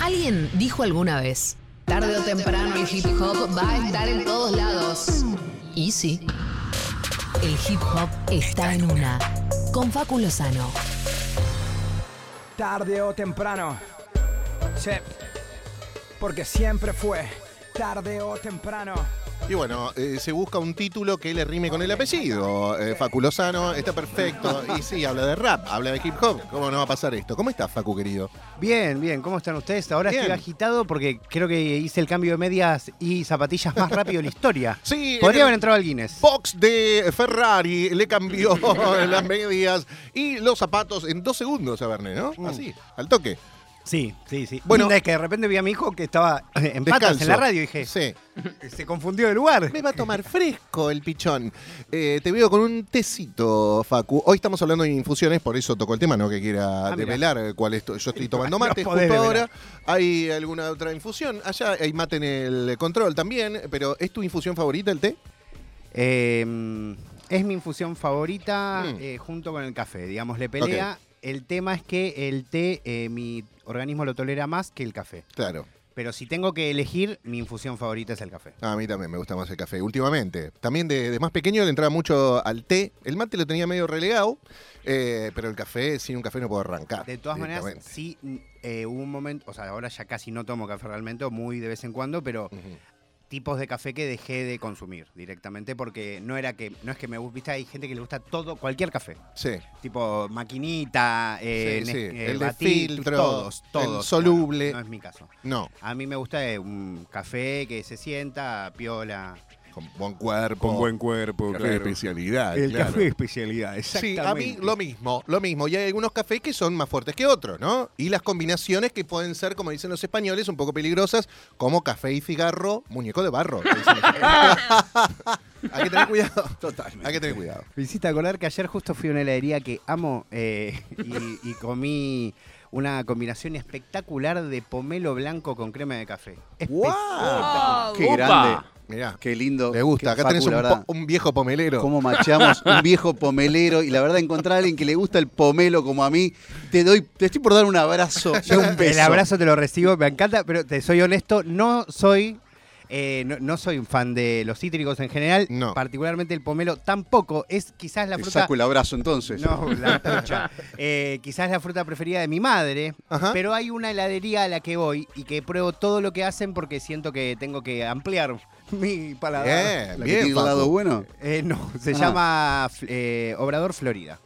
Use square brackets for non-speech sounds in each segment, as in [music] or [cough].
Alguien dijo alguna vez, tarde o temprano el hip hop va a estar en todos lados. Y sí, el hip hop está en una. Con Facu Lozano. Tarde o temprano. Sí. Porque siempre fue tarde o temprano. Y bueno, eh, se busca un título que le rime con el apellido. Eh, Facu Lozano, está perfecto. Y sí, habla de rap, habla de hip hop. ¿Cómo no va a pasar esto? ¿Cómo estás, Facu, querido? Bien, bien, ¿cómo están ustedes? Ahora Bien. estoy agitado porque creo que hice el cambio de medias y zapatillas más rápido de la historia. [laughs] Sí, Podría en haber entrado al Guinness. Box de Ferrari le cambió [laughs] las medias y los zapatos en dos segundos a Verne, ¿no? Mm. Así, al toque. Sí, sí, sí. Bueno. Es que de repente vi a mi hijo que estaba en patas en la radio y dije, Sí. [laughs] se confundió de lugar. Me va a tomar fresco el pichón. Eh, te veo con un tecito, Facu. Hoy estamos hablando de infusiones, por eso tocó el tema, no que quiera Ah, develar cuál es. Yo estoy [laughs] tomando mate justo ahora. ¿Hay alguna otra infusión? Allá hay mate en el control también, pero ¿es tu infusión favorita el té? Eh, es mi infusión favorita Mm. eh, junto con el café, digamos, le pelea. El tema es que el té, eh, mi organismo lo tolera más que el café. Claro. Pero si tengo que elegir, mi infusión favorita es el café. A mí también me gusta más el café, últimamente. También de, de más pequeño le entraba mucho al té. El mate lo tenía medio relegado, eh, pero el café, sin un café no puedo arrancar. De todas maneras, sí eh, hubo un momento, o sea, ahora ya casi no tomo café realmente, muy de vez en cuando, pero. Tipos de café que dejé de consumir directamente porque no era que, no es que me gusta, hay gente que le gusta todo, cualquier café, Sí. tipo maquinita, eh, Sí, eh, el de Batit, filtro, todos, el todos. soluble. No es mi caso. No, A mí me gusta eh, un café que se sienta, piola. Con buen cuerpo. cuerpo, Café de especialidad. El claro. café de especialidad, Sí, exactamente. a mí lo mismo, lo mismo. Y hay algunos cafés que son más fuertes que otros, ¿no? Y las combinaciones que pueden ser, como dicen los españoles, un poco peligrosas, como café y cigarro, muñeco de barro. [laughs] hay que tener cuidado. Totalmente. Hay que tener cuidado. Me hiciste acordar que ayer justo fui a una heladería que amo eh, y, y comí una combinación espectacular de pomelo blanco con crema de café. ¡Guau! Qué Opa. grande, Mirá, qué lindo. le gusta. Acá Facu, tenés un, la verdad. po- un viejo pomelero. Cómo macheamos un viejo pomelero y la verdad encontrar a alguien que le gusta el pomelo como a mí, te doy, te estoy por dar un abrazo y un beso. El abrazo te lo recibo, me encanta, pero te soy honesto, no soy. eh, no, no soy un fan de los cítricos en general, No. particularmente el pomelo tampoco. Es quizás la Te fruta. saco el abrazo entonces. No, la pucha. Eh, quizás la fruta preferida de mi madre, Ajá. pero hay una heladería a la que voy y que pruebo todo lo que hacen porque siento que tengo que ampliar [laughs] mi paladar. Bien, La que bien, tiene el lado bueno. Eh, no, se Ah. llama eh, Obrador Florida.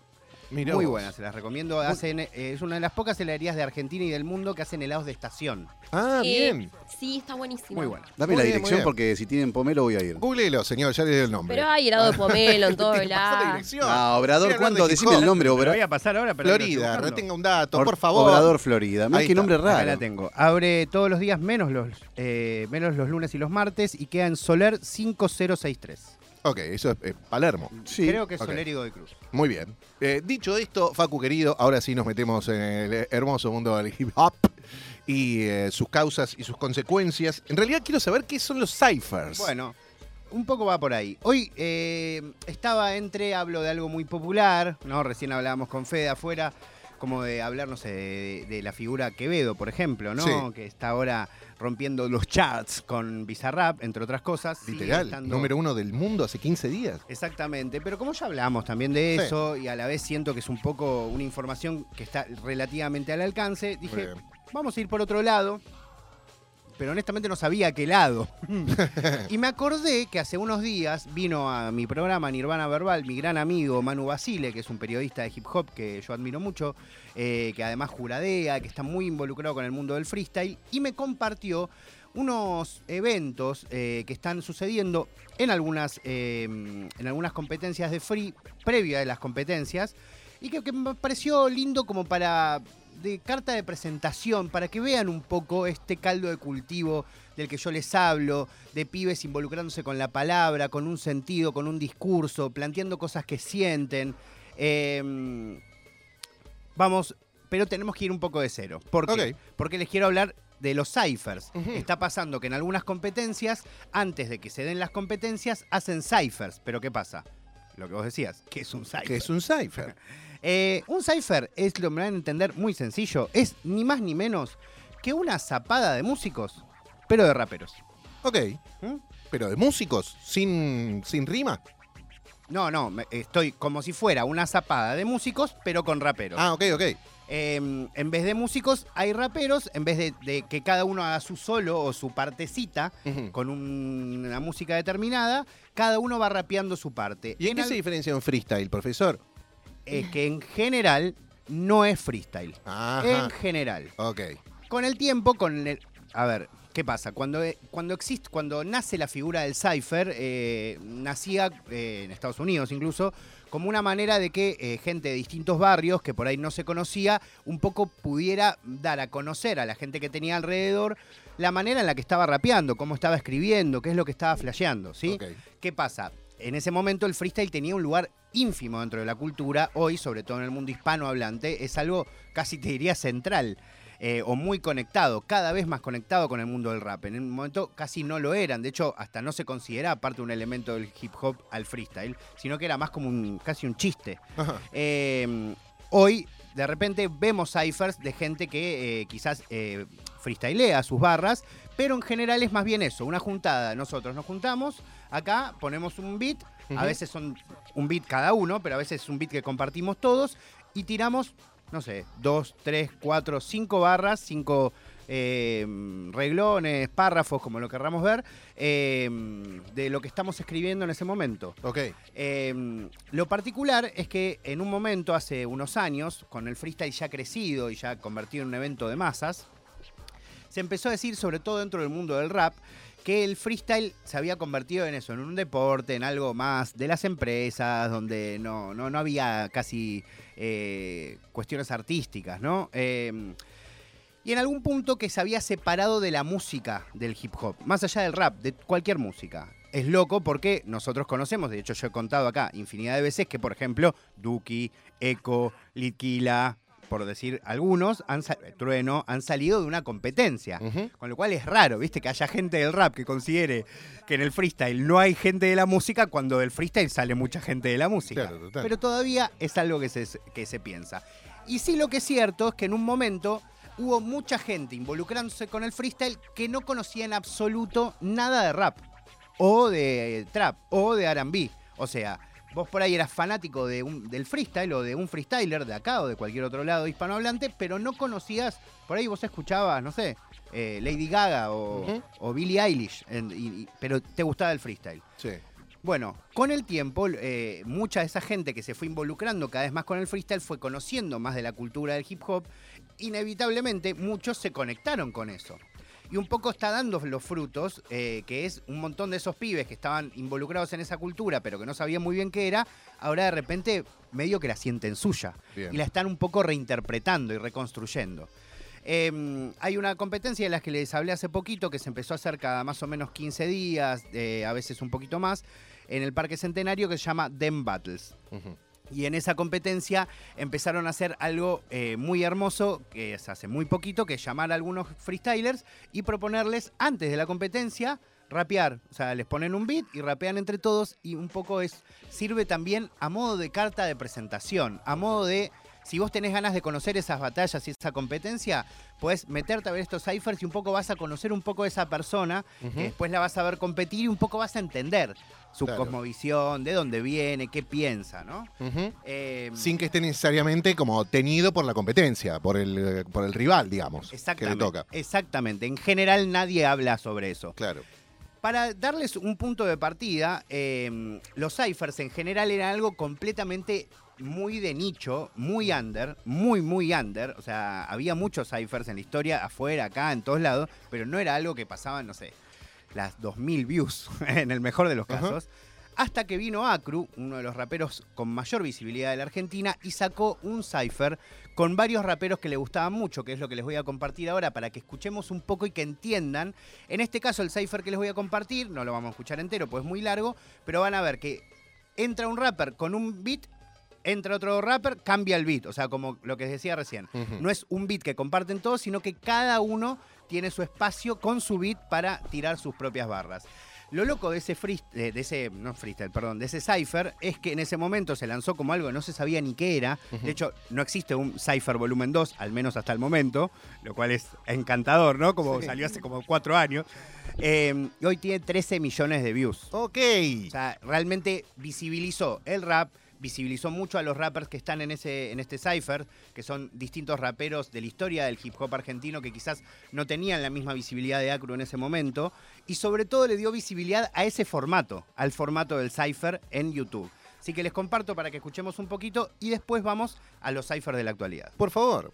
Mirá Muy vos. buena, se las recomiendo. Hacen, eh, es una de las pocas heladerías de Argentina y del mundo que hacen helados de estación. Ah, Eh, bien. Sí, está buenísimo. Muy buena. Dame Muy la bien, muy dirección bien. porque si tienen pomelo voy a ir. Googlelo, señor, ya le doy el nombre. Pero hay helado de pomelo en todo Te pasó la lado. dirección. Ah, Obrador, ¿cuándo? de Decime el nombre, Te lo voy Obrador. a pasar ahora, pero Florida, buscando. retenga un dato, por favor. Obrador, Florida. Ahí qué está. nombre Acá la raro. tengo. Abre todos los días menos los, eh, menos los lunes y los martes y queda en Soler 5063. Ok, eso es eh, Palermo. Sí. Creo que es ok. Soler y Godoy Cruz. Muy bien. Eh, dicho esto, Facu querido, ahora sí nos metemos en el hermoso mundo del hip hop y eh, sus causas y sus consecuencias. En realidad quiero saber qué son los ciphers. Bueno, un poco va por ahí. Hoy eh, estaba entre, hablo de algo muy popular, ¿no? Recién hablábamos con Fede afuera, como de hablar, no sé, de, de la figura Quevedo, por ejemplo, ¿no? Sí. Que está ahora rompiendo los charts con Bizarrap, entre otras cosas. Literal, estando- número uno del mundo hace 15 días. Exactamente, pero como ya hablamos también de Sí. eso y a la vez siento que es un poco una información que está relativamente al alcance, dije, vamos a ir por otro lado, pero honestamente no sabía qué lado. [laughs] y me acordé que hace unos días vino a mi programa Nirvana Verbal mi gran amigo Manu Basile, que es un periodista de hip hop que yo admiro mucho, eh, que además juradea, que está muy involucrado con el mundo del freestyle, y me compartió unos eventos eh, que están sucediendo en algunas, eh, en algunas competencias de free, previa de las competencias, y que, que me pareció lindo como para de carta de presentación, para que vean un poco este caldo de cultivo del que yo les hablo, de pibes involucrándose con la palabra, con un sentido, con un discurso, planteando cosas que sienten. Eh, vamos, pero tenemos que ir un poco de cero. ¿Por qué? Porque les quiero hablar de los ciphers. Está pasando que en algunas competencias, antes de que se den las competencias, hacen ciphers. Pero ¿qué pasa? Lo que vos decías, que es un cipher. Que es un cipher. [laughs] Eh, un cipher es, lo me van a entender, muy sencillo. Es ni más ni menos que una zapada de músicos, pero de raperos. Ok. ¿Mm? Pero de músicos, sin, sin rima. No, no, estoy como si fuera una zapada de músicos, pero con raperos. Ah, ok, ok. Eh, en vez de músicos hay raperos, en vez de, de que cada uno haga su solo o su partecita con un- una música determinada, cada uno va rapeando su parte. ¿Y en qué al- se diferencia un freestyle, profesor? Eh, que en general no es freestyle. Ajá. En general. Ok. Con el tiempo, con el. A ver, ¿qué pasa? Cuando, eh, cuando existe, cuando nace la figura del cipher, eh, nacía eh, en Estados Unidos incluso como una manera de que eh, gente de distintos barrios que por ahí no se conocía, un poco pudiera dar a conocer a la gente que tenía alrededor la manera en la que estaba rapeando, cómo estaba escribiendo, qué es lo que estaba flasheando, ¿sí? ¿Qué pasa? En ese momento el freestyle tenía un lugar ínfimo dentro de la cultura. Hoy, sobre todo en el mundo hispanohablante, es algo casi te diría central. eh, o muy conectado, cada vez más conectado con el mundo del rap. En un momento casi no lo eran, de hecho hasta no se consideraba parte un elemento del hip hop al freestyle, sino que era más como un, casi un chiste. Eh, hoy, de repente, vemos ciphers de gente que eh, quizás eh, freestylea sus barras, pero en general es más bien eso, una juntada. Nosotros nos juntamos, acá ponemos un beat, a veces son un beat cada uno, pero a veces es un beat que compartimos todos, y tiramos, no sé, dos, tres, cuatro, cinco barras, cinco eh, reglones, párrafos, como lo querramos ver, eh, de lo que estamos escribiendo en ese momento. Ok. Eh, lo particular es que en un momento, hace unos años, con el freestyle ya crecido y ya convertido en un evento de masas, se empezó a decir, sobre todo dentro del mundo del rap, que el freestyle se había convertido en eso, en un deporte, en algo más de las empresas, donde no, no, no había casi eh, cuestiones artísticas, ¿no? Eh, y en algún punto que se había separado de la música del hip hop, más allá del rap, de cualquier música. Es loco porque nosotros conocemos, de hecho yo he contado acá infinidad de veces que, por ejemplo, Duki, Echo, Litquila, por decir algunos, han sa- Trueno, han salido de una competencia. Con lo cual es raro, ¿viste? Que haya gente del rap que considere que en el freestyle no hay gente de la música cuando del freestyle sale mucha gente de la música. Claro, total. Pero todavía es algo que se, que se piensa. Y sí lo que es cierto es que en un momento hubo mucha gente involucrándose con el freestyle que no conocía en absoluto nada de rap, o de trap, o de R&B. O sea, vos por ahí eras fanático de un- del freestyle o de un freestyler de acá o de cualquier otro lado hispanohablante, pero no conocías, por ahí vos escuchabas, no sé, eh, Lady Gaga o, o Billie Eilish, en- y- y- pero te gustaba el freestyle. Sí. Bueno, con el tiempo, eh, mucha de esa gente que se fue involucrando cada vez más con el freestyle fue conociendo más de la cultura del hip hop. Inevitablemente, muchos se conectaron con eso. Y un poco está dando los frutos, eh, que es un montón de esos pibes que estaban involucrados en esa cultura, pero que no sabían muy bien qué era, ahora de repente medio que la sienten suya. Bien. Y la están un poco reinterpretando y reconstruyendo. Eh, hay una competencia de las que les hablé hace poquito, que se empezó a hacer cada más o menos 15 días, eh, a veces un poquito más, en el Parque Centenario, que se llama Dem Battles. Y en esa competencia empezaron a hacer algo eh, muy hermoso, que es hace muy poquito, que es llamar a algunos freestylers y proponerles antes de la competencia rapear. O sea, les ponen un beat y rapean entre todos y un poco es sirve también a modo de carta de presentación, a modo de si vos tenés ganas de conocer esas batallas y esa competencia, puedes meterte a ver estos ciphers y un poco vas a conocer un poco de esa persona, que después la vas a ver competir y un poco vas a entender su Claro. cosmovisión, de dónde viene, qué piensa, ¿no? Eh, Sin que esté necesariamente como tenido por la competencia, por el, por el rival, digamos, que le toca. Exactamente. En general nadie habla sobre eso. Claro. Para darles un punto de partida, eh, los ciphers en general eran algo completamente muy de nicho, muy under, muy, muy under. O sea, había muchos ciphers en la historia, afuera, acá, en todos lados, pero no era algo que pasaban, no sé, las 2000 views, [laughs] en el mejor de los casos. Hasta que vino Acru, uno de los raperos con mayor visibilidad de la Argentina, y sacó un cipher con varios raperos que le gustaban mucho, que es lo que les voy a compartir ahora para que escuchemos un poco y que entiendan. En este caso, el cipher que les voy a compartir, no lo vamos a escuchar entero, pues es muy largo, pero van a ver que entra un rapper con un beat, entra otro rapper, cambia el beat. O sea, como lo que decía recién. No es un beat que comparten todos, sino que cada uno tiene su espacio con su beat para tirar sus propias barras. Lo loco de ese freestyle, de ese, no freestyle, perdón, de ese cipher es que en ese momento se lanzó como algo que no se sabía ni qué era. De hecho, no existe un cipher volumen 2, al menos hasta el momento, lo cual es encantador, ¿no? Como salió hace como cuatro años. Eh, y hoy tiene 13 millones de views. Ok. O sea, realmente visibilizó el rap, visibilizó mucho a los rappers que están en, ese, en este cipher, que son distintos raperos de la historia del hip hop argentino que quizás no tenían la misma visibilidad de Acru en ese momento, y sobre todo le dio visibilidad a ese formato, al formato del cipher en YouTube. Así que les comparto para que escuchemos un poquito y después vamos a los ciphers de la actualidad. Por favor.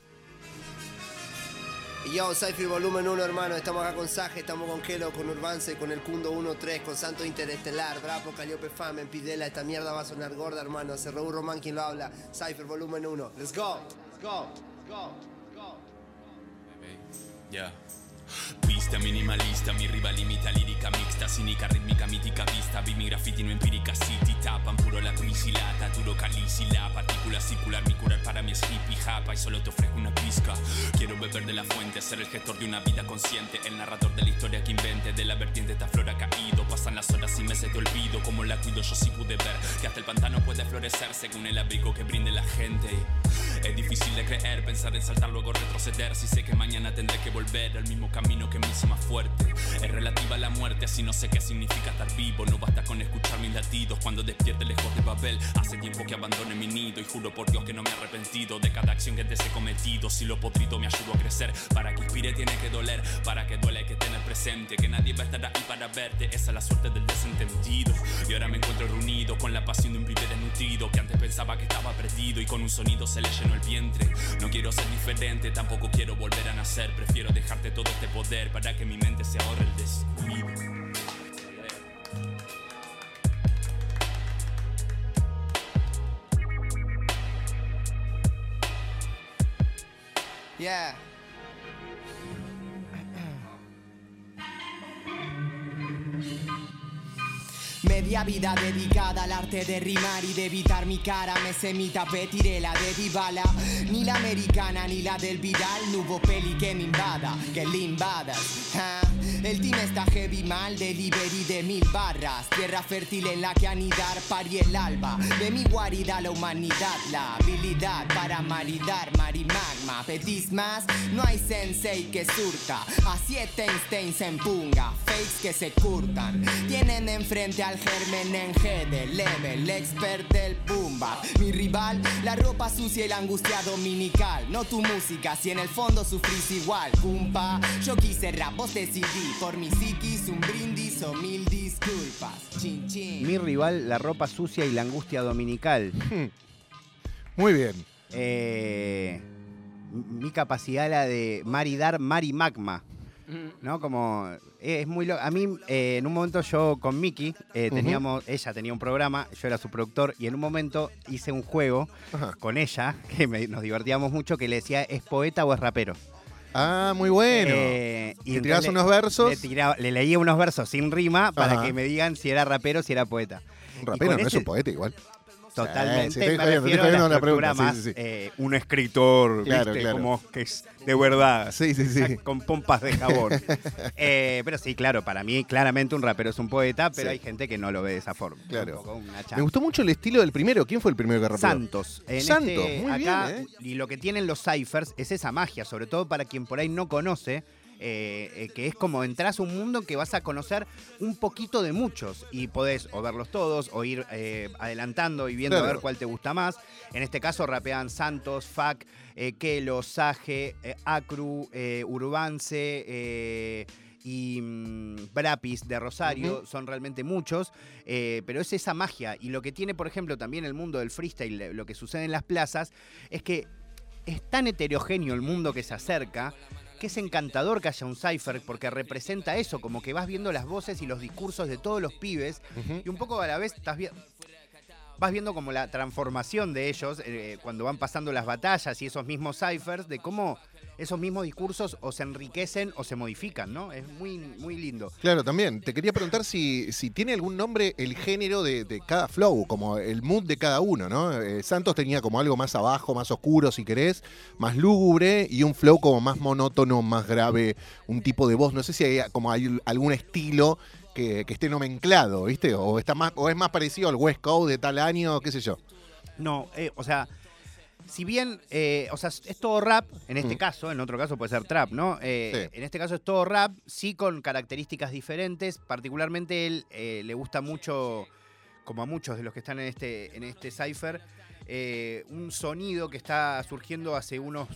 Yo, Cypher Volumen 1, hermano. Estamos acá con Saje, estamos con Kelo, con Urbance, con el Kundo 1-3, con Santo Interestelar, Brapo, Caliope Famen, Pidela. Esta mierda va a sonar gorda, hermano. Se Raúl Román quien lo habla. Cypher Volumen 1. Let's go, let's go, let's go, let's go. Yeah. Pista minimalista, mi rival imita lírica mixta, cínica, rítmica, mítica vista, vi mi graffiti no empírica city, tapan puro la crisilata, duro la partícula circular, mi curar para mí es hippie, japa y solo te ofrezco una pizca. Quiero beber de la fuente, ser el gestor de una vida consciente, el narrador de la historia que invente, de la vertiente esta flora caído, pasan las horas y meses de olvido, como la cuido yo sí pude ver, que hasta el pantano puede florecer según el abrigo que brinde la gente. Es difícil de creer, pensar en saltar luego retroceder, si sé que mañana tendré que volver al mismo camino que me hizo más fuerte. Es relativa a la muerte, así no sé qué significa estar vivo. No basta con escuchar mis latidos cuando despierte lejos de Babel. Hace tiempo que abandoné mi nido y juro por Dios que no me he arrepentido de cada acción que te he cometido. Si lo podrido me ayudó a crecer, para que inspire tiene que doler, para que duele hay que tener presente que nadie va a estar ahí para verte. Esa es la suerte del desentendido. Y ahora me encuentro reunido con la pasión de un pibe desnutrido que antes pensaba que estaba perdido y con un sonido se le llenó el vientre. No quiero ser diferente, tampoco quiero volver a nacer. Prefiero dejarte todo este poder para que mi mente se ahorre el descuido. Yeah. Media vida dedicada al arte de rimar y de evitar mi cara Me semita petiré la de Dybala. Ni la americana ni la del Vidal No hubo peli que me invada, que le invadas ah, El team está heavy mal, delivery de mil barras. Tierra fértil en la que anidar pari el alba. De mi guarida la humanidad, la habilidad para maridar Marimagma, pedís más, no hay sensei que surta. A siete Einstein se empunga, fakes que se curtan. Tienen enfrente al germen en G del level, expert del pumba. Mi rival, la ropa sucia y la angustia dominical. No tu música, si en el fondo sufrís igual, cumpa Yo quise rap, vos decidí. Por mi psiquis, un brindis o mil disculpas. Chin chin. Mi rival, la ropa sucia y la angustia dominical. Muy bien. Eh, mi capacidad la de maridar Mari Magma. ¿No? Como. eh, es muy lo- A mí, eh, en un momento, yo con Miki, eh, teníamos. Ella tenía un programa, yo era su productor, y en un momento hice un juego Ajá. con ella, [laughs] que me- nos divertíamos mucho, que le decía, ¿es poeta o es rapero? Ah, muy bueno. Eh, ¿Le entonces tirabas unos versos? Le, tiraba- le leía unos versos sin rima para Ajá. que me digan si era rapero o si era poeta. un y rapero, no es un poeta igual. Totalmente. Sí, sí, estoy me refiero a pregunta, más sí, eh, un escritor, Claro, ¿viste? claro. Como que es de verdad. Sí, sí, sí. Con pompas de jabón. [laughs] Eh, pero sí, claro, para mí claramente un rapero es un poeta, pero hay gente que no lo ve de esa forma. Claro. Me gustó mucho el estilo del primero. ¿Quién fue el primero que rapeó? Santos. En Santos, este- muy acá, bien, ¿eh? Y lo que tienen los ciphers es esa magia, sobre todo para quien por ahí no conoce, eh, eh, que es como entras a un mundo que vas a conocer un poquito de muchos y podés o verlos todos o ir eh, adelantando y viendo a ver cuál te gusta más. En este caso rapean Santos, Fac, Kelo, Sage, Acru, Urbance, y mm, Brapis de Rosario, son realmente muchos, eh, pero es esa magia. Y lo que tiene, por ejemplo, también el mundo del freestyle, lo que sucede en las plazas, es que es tan heterogéneo el mundo que se acerca que es encantador que haya un cipher porque representa eso, como que vas viendo las voces y los discursos de todos los pibes y un poco a la vez estás viendo... Vas viendo como la transformación de ellos eh, cuando van pasando las batallas y esos mismos ciphers, de cómo esos mismos discursos o se enriquecen o se modifican, ¿no? Es muy, muy lindo. Claro, también. Te quería preguntar si, si tiene algún nombre el género de, cada flow, como el mood de cada uno, ¿no? Eh, Santos tenía como algo más abajo, más oscuro, si querés, más lúgubre, y un flow como más monótono, más grave, un tipo de voz. No sé si hay como hay algún estilo que, que esté nomenclado, ¿viste? O está más, o es más parecido al West Coast de tal año, qué sé yo. No, eh, o sea, si bien, eh, o sea, es todo rap, en este Mm. caso, en otro caso puede ser trap, ¿no? Eh, Sí. En este caso es todo rap, sí con características diferentes. Particularmente él eh, le gusta mucho, como a muchos de los que están en este, en este cipher, un sonido que está surgiendo hace unos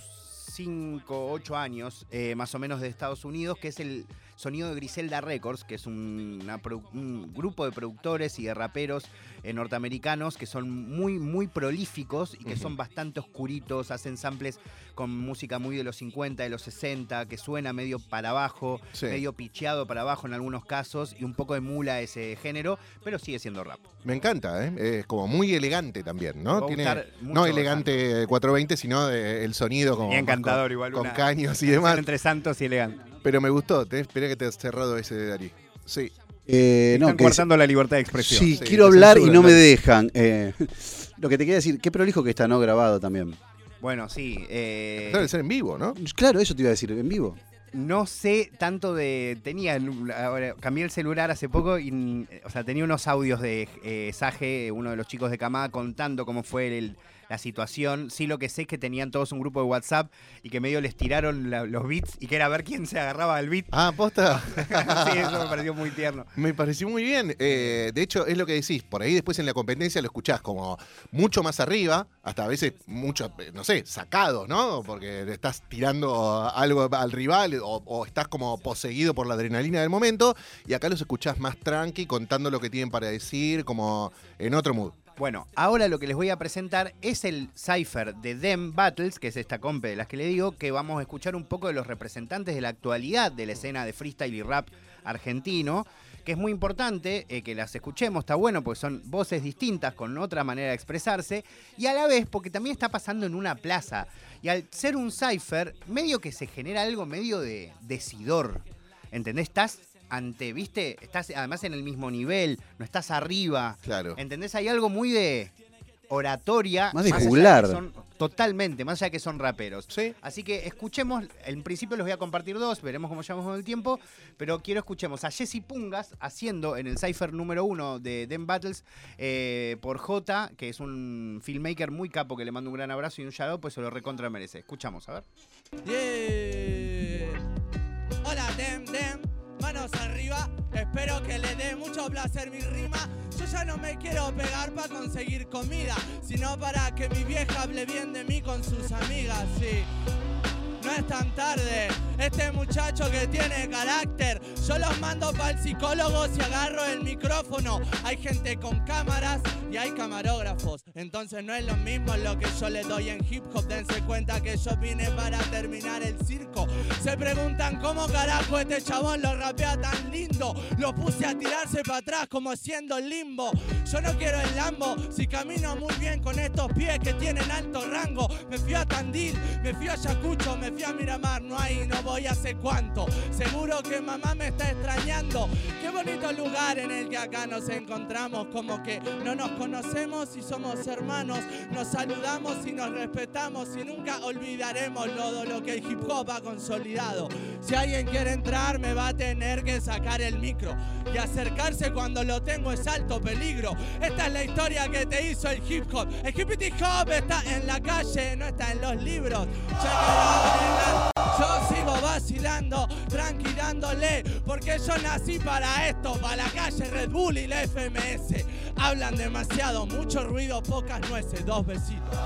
5, 8 años, más o menos de Estados Unidos, que es el sonido de Griselda Records, que es un, una produ- un grupo de productores y de raperos eh, norteamericanos que son muy, muy prolíficos y que son bastante oscuritos, hacen samples con música muy de los 50, de los 60, que suena medio para abajo, Sí. medio picheado para abajo en algunos casos, y un poco emula ese género, pero sigue siendo rap. Me encanta, ¿eh? Es como muy elegante también, ¿no? No elegante 420, sino eh, el sonido como. Y encantador con, igual, Con una- caños y demás. Entre santos y elegante. Pero me gustó, te esperé que te has cerrado ese de Darí. Sí. Eh, no, Están que cortando la libertad de expresión. Sí, Sí, quiero hablar y no me ¿no? dejan. Eh, [laughs] lo que te quería decir, qué prolijo que está, ¿no? Grabado también. Bueno, sí. eh, Debe ser en vivo, ¿no? Claro, eso te iba a decir, en vivo. No sé tanto de. Tenía. Ahora, cambié el celular hace poco y. O sea, tenía unos audios de eh, Sage, uno de los chicos de Camada, contando cómo fue el- la situación. Sí, lo que sé es que tenían todos un grupo de WhatsApp y que medio les tiraron la- los beats y que era ver quién se agarraba al beat. Ah, posta. [laughs] sí, eso me pareció muy tierno. Me pareció muy bien. Eh, de hecho, es lo que decís. Por ahí después en la competencia lo escuchás como mucho más arriba, hasta a veces mucho, eh, no sé, sacado, ¿no? Porque le estás tirando algo al rival o, o estás como poseído por la adrenalina del momento. Y acá los escuchás más tranqui, contando lo que tienen para decir, como en otro mood. Bueno, ahora lo que les voy a presentar es el cipher de Dem Battles, que es esta compe de las que le digo, que vamos a escuchar un poco de los representantes de la actualidad de la escena de freestyle y rap argentino, que es muy importante eh, que las escuchemos, está bueno porque son voces distintas con otra manera de expresarse, y a la vez porque también está pasando en una plaza, y al ser un cipher, medio que se genera algo medio de decidor, ¿entendés? Estás ante, viste, estás además en el mismo nivel, no estás arriba, Claro. ¿Entendés? Hay algo muy de oratoria. Más de allá juglar. que son- totalmente, más allá de que son raperos. Sí. Así que escuchemos, en principio les voy a compartir dos, veremos cómo llevamos con el tiempo, pero quiero escuchemos a Jesse Pungas haciendo en el cipher número uno de Dem Battles eh, por J, que es un filmmaker muy capo que le mando un gran abrazo y un shout pues se lo recontra merece. Escuchamos, a ver. Yeah. Hola, Dem Dem, arriba. Espero que le dé mucho placer mi rima. Yo ya no me quiero pegar para conseguir comida, sino para que mi vieja hable bien de mí con sus amigas, sí. No es tan tarde, este muchacho que tiene carácter, yo los mando para el psicólogo si agarro el micrófono. Hay gente con cámaras y hay camarógrafos, entonces no es lo mismo lo que yo le doy en hip hop. Dense cuenta que yo vine para terminar el circo. Se preguntan cómo carajo este chabón lo rapea tan lindo. Lo puse a tirarse para atrás como siendo limbo. Yo no quiero el Lambo, si camino muy bien con estos pies que tienen alto rango. Me fui a Tandil, me fui a Ayacucho, me fui a Miramar, no hay, no voy hace cuánto. Seguro que mamá me está extrañando. Qué bonito lugar en el que acá nos encontramos, como que no nos conocemos y somos hermanos. Nos saludamos y nos respetamos y nunca olvidaremos todo lo que el hip hop ha consolidado. Si alguien quiere entrar, me va a tener que sacar el micro y acercarse cuando lo tengo es alto peligro. Esta es la historia que te hizo el hip hop. El hip hop está en la calle, no está en los libros. Check it out, Yo sigo vacilando, tranquilándole, porque yo nací para esto, para la calle Red Bull y la FMS. Hablan demasiado, mucho ruido, pocas nueces, dos besitos.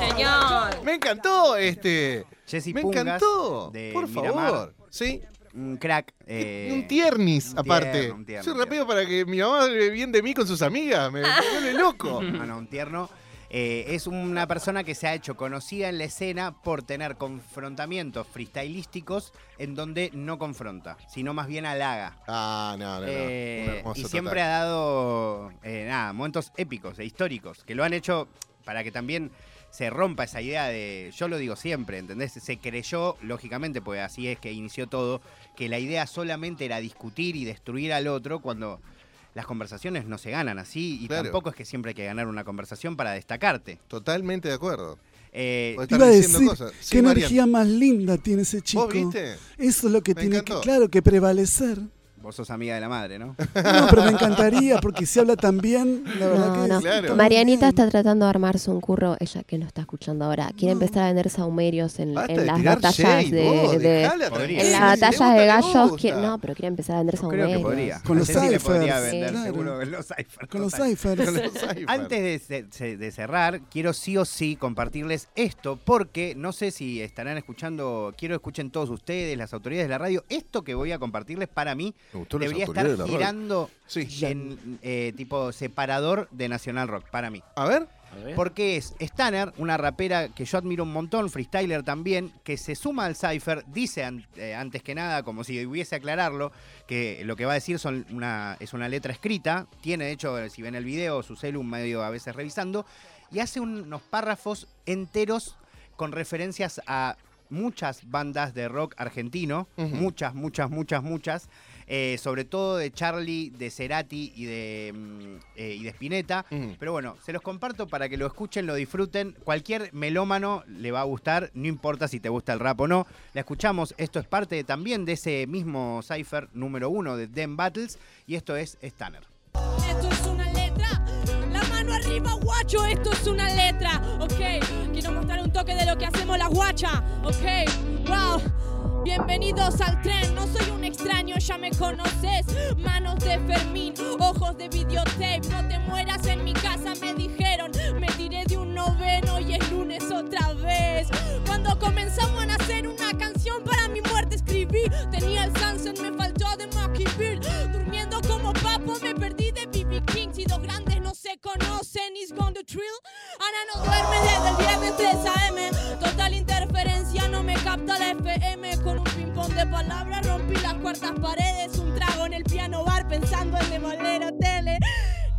Señor. Me encantó este. Jesse Me Pungas, encantó. de Por Miramar. favor. Sí. Un crack. eh, un tiernis, un aparte. tierno, un tierno, rapeo para que mi mamá hable bien de mí con sus amigas. Me [laughs] vuelve loco. No, no, un tierno. Eh, es una persona que se ha hecho conocida en la escena por tener confrontamientos freestylísticos en donde no confronta, sino más bien halaga. Ah, no, no, no. Eh, y siempre total. ha dado eh, nada, momentos épicos e históricos que lo han hecho para que también se rompa esa idea de, yo lo digo siempre, ¿entendés? Se creyó, lógicamente, pues así es que inició todo, que la idea solamente era discutir y destruir al otro cuando las conversaciones no se ganan así y Claro. tampoco es que siempre hay que ganar una conversación para destacarte. Totalmente de acuerdo. Eh, Vos Iba a diciendo decir, cosas. Sí, qué Marian. energía más linda tiene ese chico. ¿Vos viste? Eso es lo que Me tiene encantó. que, claro, que prevalecer. Vos sos amiga de la madre, ¿no? No, pero me encantaría porque si habla tan bien, la verdad No, que no. está muy Marianita bien. está tratando de armarse un curro, ella que no está escuchando ahora. Quiere empezar a vender saumerios en, las batallas shade, de, vos, de- en las batallas de gallos. no, pero quiere empezar a vender Yo creo saumerios. que podría. Con los ciphers, claro. Con los ciphers. Con los ciphers. Antes de, de cerrar, quiero sí o sí compartirles esto, porque no sé si estarán escuchando, quiero escuchen todos ustedes, las autoridades de la radio, esto que voy a compartirles para mí debería estar de girando Sí. en eh, tipo separador de Nacional Rock, para mí. A ver. Porque es Stanner, una rapera que yo admiro un montón, freestyler también, que se suma al Cypher, dice an- eh, antes que nada, como si hubiese aclararlo, que lo que va a decir son una, es una letra escrita, tiene de hecho, si ven el video, su celu medio a veces revisando, y hace un- unos párrafos enteros con referencias a muchas bandas de rock argentino, muchas, muchas, muchas, muchas, eh, sobre todo de Charlie, de Cerati y de, mm, eh, y de Spinetta. Ujú. Pero bueno, se los comparto para que lo escuchen, lo disfruten. Cualquier melómano le va a gustar, no importa si te gusta el rap o no. La escuchamos, esto es parte también de ese mismo cipher número uno de Dem Battles y esto es Stanner. Esto es una letra. La mano arriba, guacho, esto es una letra. Ok, quiero mostrar un toque de lo que hacemos las guachas. Ok, wow. Bienvenidos al tren, no soy un extraño, ya me conoces. Manos de Fermín, ojos de videotape. No te mueras en mi casa, me dijeron. Me tiré de un noveno y es lunes otra vez. Cuando comenzamos a hacer una canción para mi muerte, escribí. Tenía el sunset, me faltó de Mackie Bill. Durmiendo como papo, me perdí grandes no se conocen, is gone the thrill. Ana no duerme desde el viernes 3 AM. Total interferencia, no me capta la FM. Con un ping-pong de palabras rompí las cuartas paredes. Un trago en el piano bar pensando en demoler hoteles.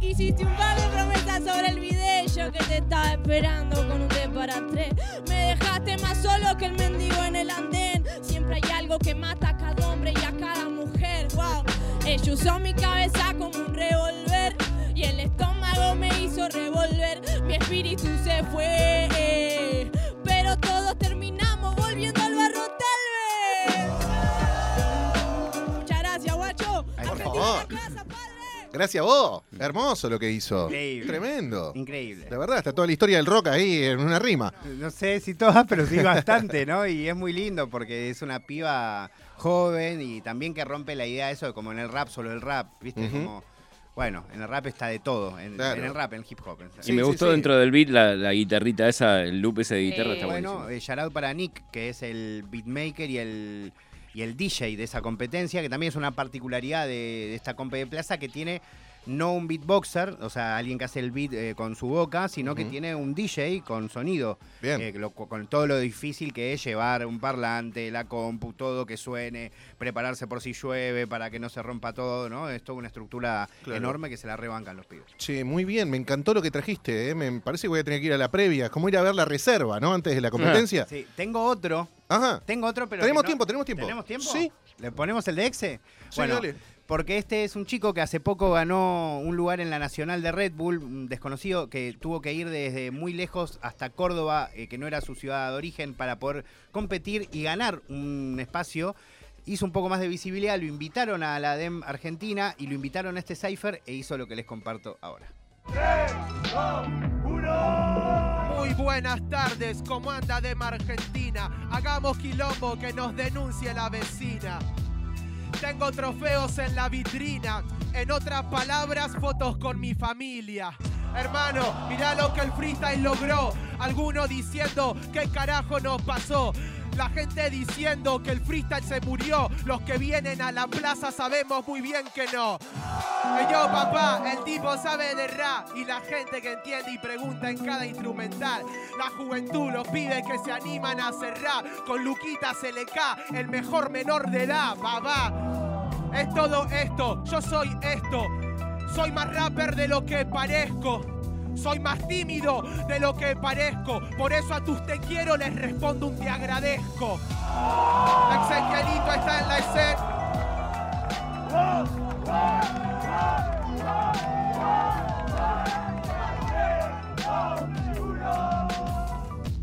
Hiciste un par de promesas sobre el video que te estaba esperando con un D para tres. Me dejaste más solo que el mendigo en el andén. Siempre hay algo que mata a cada hombre y a cada mujer. Wow, ella usó mi cabeza como un revólver y el estómago me hizo revolver. Mi espíritu se fue, pero todos terminamos volviendo al barro tal vez. Muchas gracias, guacho. Ay, por Argentina favor. la casa. Gracias a vos. Hermoso lo que hizo. Increíble. Tremendo. Increíble. De verdad, está toda la historia del rock ahí en una rima. No sé si todas, pero sí bastante, ¿no? Y es muy lindo porque es una piba joven y también que rompe la idea de eso, de como en el rap, solo el rap, ¿viste? Como, bueno, en el rap está de todo, en, Claro. en el rap, en el hip hop. en Y Sí, me sí, gustó sí. dentro del beat la, la guitarrita esa, el loop ese de guitarra Sí. está Bueno, buenísimo. eh, shout out para Nick, que es el beatmaker y el, y el DJ de esa competencia, que también es una particularidad de, de esta compe de plaza que tiene no un beatboxer, o sea, alguien que hace el beat eh, con su boca, sino que tiene un DJ con sonido. Bien. eh, lo- con todo lo difícil que es llevar un parlante, la compu, todo que suene, prepararse por si llueve para que no se rompa todo, ¿no? Es toda una estructura Claro. enorme que se la rebancan los pibes. Che, muy bien, me encantó lo que trajiste. ¿eh? Me parece que voy a tener que ir a la previa. Como ir a ver la reserva, ¿no? Antes de la competencia. Sí, tengo otro, Ajá. tengo otro, pero... Tenemos no- tiempo, tenemos tiempo. ¿Tenemos tiempo? Sí. ¿Le ponemos el de Exe? Sí, bueno, dale. Porque este es un chico que hace poco ganó un lugar en la Nacional de Red Bull, desconocido que tuvo que ir desde muy lejos hasta Córdoba, eh, que no era su ciudad de origen, para poder competir y ganar un espacio. Hizo un poco más de visibilidad, lo invitaron a la DEM Argentina y lo invitaron a este Cypher e hizo lo que les comparto ahora. Muy buenas tardes, ¿cómo anda de Argentina? Hagamos quilombo que nos denuncie la vecina. Tengo trofeos en la vitrina, en otras palabras, fotos con mi familia. Hermano, mirá lo que el freestyle logró. Algunos diciendo qué carajo nos pasó. La gente diciendo que el freestyle se murió. Los que vienen a la plaza sabemos muy bien que no. Eh, Yo, papá, el tipo sabe de rap y la gente que entiende y pregunta en cada instrumental. La juventud, los pibes que se animan a hacer rap. Con Luquita CLK, el mejor menor de edad, papá. Es todo esto, yo soy esto. Soy más rapper de lo que parezco. Soy más tímido de lo que parezco. Por eso a tus te quiero les respondo un te agradezco. Exequielito está en la escena.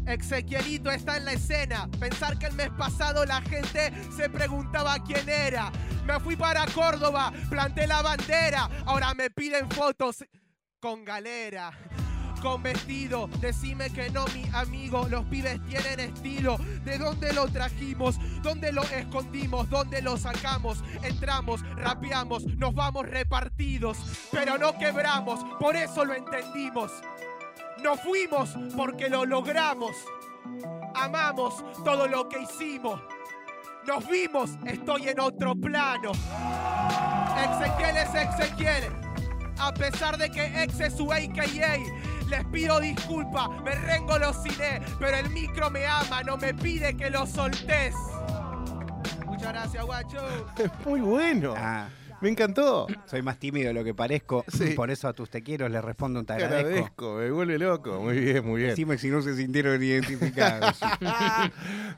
Ezequielito está en la escena. Pensar que el mes pasado la gente se preguntaba quién era. Me fui para Córdoba, planté la bandera. Ahora me piden fotos con galera. Con vestido, decime que no, mi amigo. Los pibes tienen estilo. ¿De dónde lo trajimos? ¿Dónde lo escondimos? ¿Dónde lo sacamos? Entramos, rapeamos, nos vamos repartidos. Pero no quebramos, por eso lo entendimos. Nos fuimos porque lo logramos. Amamos todo lo que hicimos. Nos vimos, estoy en otro plano. Ezequiel es Ezequiel. A pesar de que ex es su AKA, les pido disculpa, me rengo los cine, pero el micro me ama, no me pide que lo soltés. Muchas gracias, guacho. [laughs] Muy bueno. Ah, Me encantó. soy más tímido de lo que parezco. Sí. Por eso a tus te quiero les respondo un te Te agradezco. agradezco, me vuelve loco. Muy bien, muy bien. Decime si no se sintieron identificados. [laughs]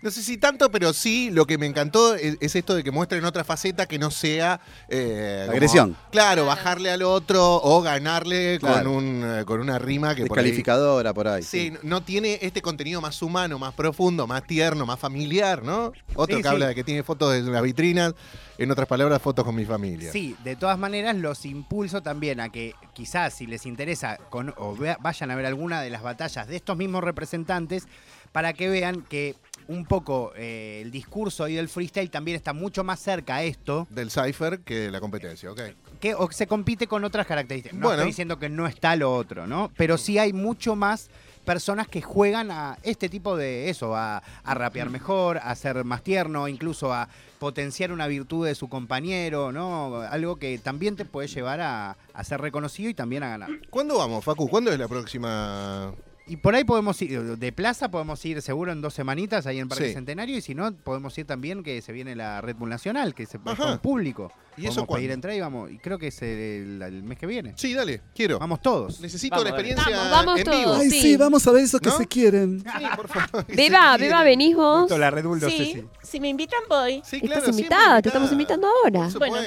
No sé si tanto, pero sí, lo que me encantó es, es esto de que muestren otra faceta que no sea... eh, como- Agresión. claro, bajarle al otro o ganarle con, un, eh, con una rima que por ahí- Descalificadora por ahí. Sí, no tiene este contenido más humano, más profundo, más tierno, más familiar, ¿no? Otro Sí, que sí. habla de que tiene fotos en las vitrinas, en otras palabras, fotos con mi familia. Sí, de todas maneras los impulso también a que quizás si les interesa con- o vea- vayan a ver alguna de las batallas de estos mismos representantes para que vean que un poco eh, el discurso y el freestyle también está mucho más cerca a esto Del Cypher que la competencia, ok. que o se compite con otras características. No Bueno. estoy diciendo que no está lo otro, ¿no? Pero sí hay mucho más personas que juegan a este tipo de eso, a, a rapear mejor, a ser más tierno, incluso a potenciar una virtud de su compañero, ¿no? Algo que también te puede llevar a, a ser reconocido y también a ganar. ¿Cuándo vamos, Facu? ¿Cuándo es la próxima? Y por ahí podemos ir, de plaza podemos ir seguro en dos semanitas ahí en Parque Sí. Centenario y si no, podemos ir también que se viene la Red Bull Nacional, que se con público. ¿Y eso Podemos pedir cuándo? entrada y vamos, y creo que es el, el mes que viene. Sí, dale, quiero. Vamos todos. Necesito Vamos, la experiencia Vamos, vamos en vivo. todos. Ay, Sí. sí, vamos a ver esos que ¿No? se quieren. Sí, por favor. [laughs] Beba, Beba, venís vos. La Red Bull, no sé Sí, si- si me invitan voy. Sí, Estás claro, siempre invitada, te estamos invitando ahora. Por Bueno.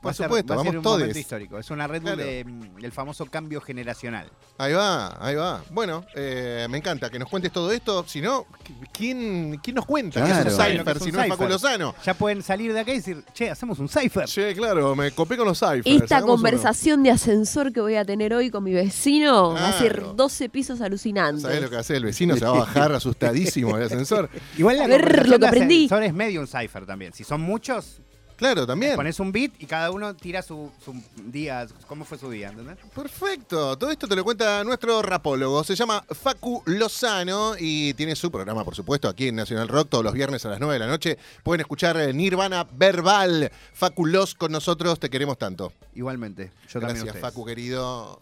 Por ser- supuesto, va a ser vamos un todos. momento histórico. Es una Red Bull Claro. de, mm, del famoso cambio generacional. Ahí va, ahí va. Bueno, eh, me encanta que nos cuentes todo esto. Si no, ¿quién, quién nos cuenta? ¿Qué es Claro. un es si no es. Facu Lozano? Ya pueden salir de acá y decir, che, hacemos un cipher. Che, claro, me copé con los Cyphers. Esta uno. conversación de ascensor que voy a tener hoy con mi vecino va a ser Claro. 12 pisos alucinantes. ¿Sabés lo que hace el vecino? Se va a bajar asustadísimo del ascensor. [laughs] Igual la A ver conversación lo que aprendí. ascensor es medio un cipher también. Si son muchos, Claro, también. pones un beat y cada uno tira su, su día, cómo fue su día, ¿entendés? Perfecto. Todo esto te lo cuenta nuestro rapólogo. Se llama Facu Lozano y tiene su programa, por supuesto, aquí en Nacional Rock todos los viernes a las 9 de la noche. Pueden escuchar eh, Nirvana Verbal. Facu Loz con nosotros, te queremos tanto. Igualmente, yo también a Gracias. Facu, querido.